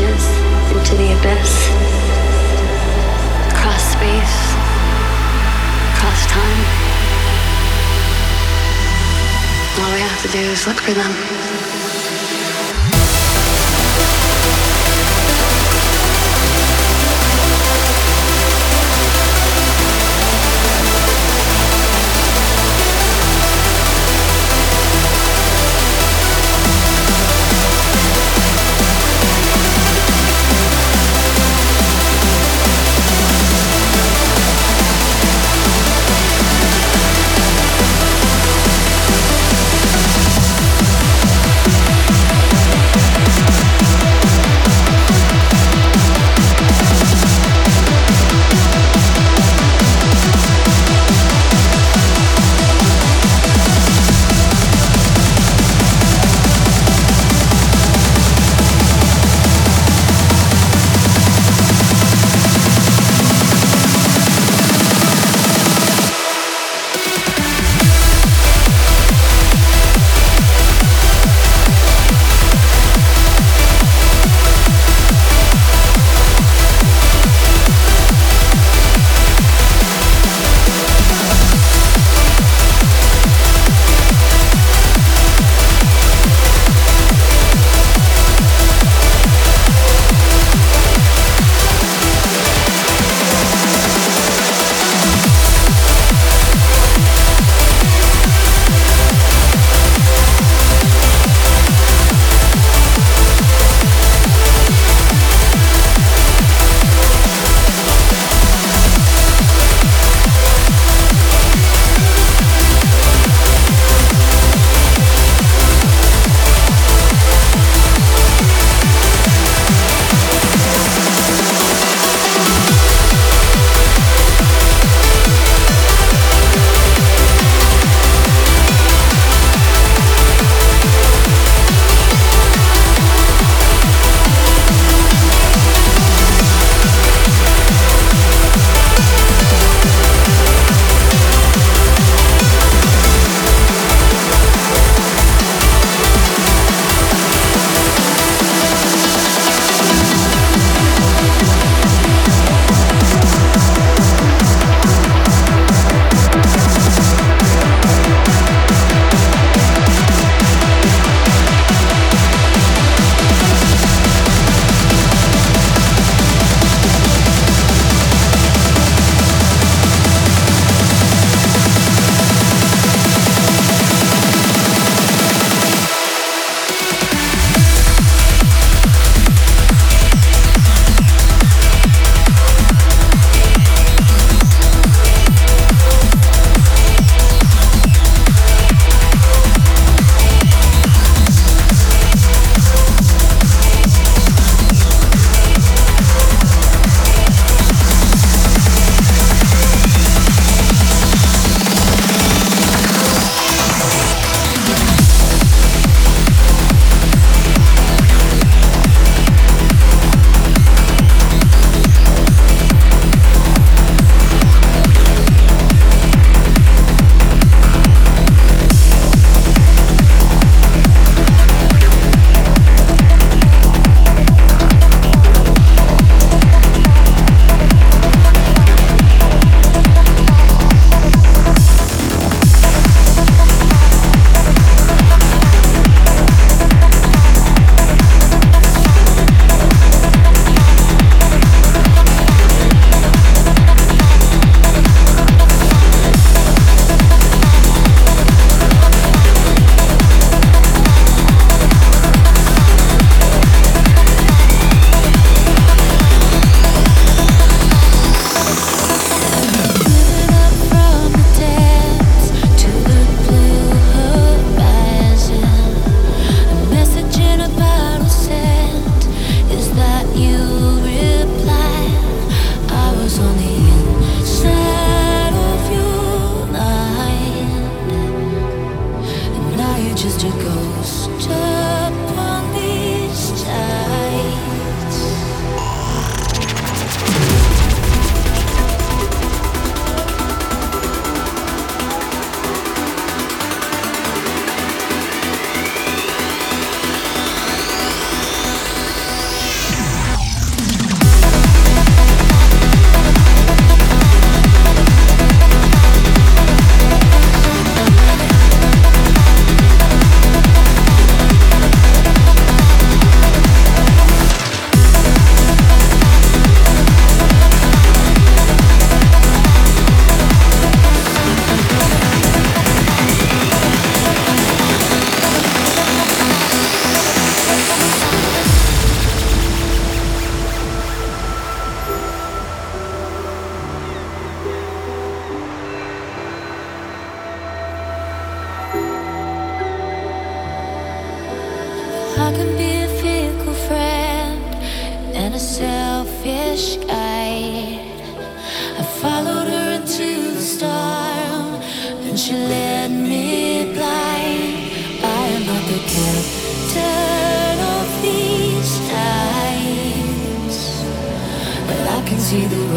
into the abyss. Across space. Across time. All we have to do is look for them. Tonight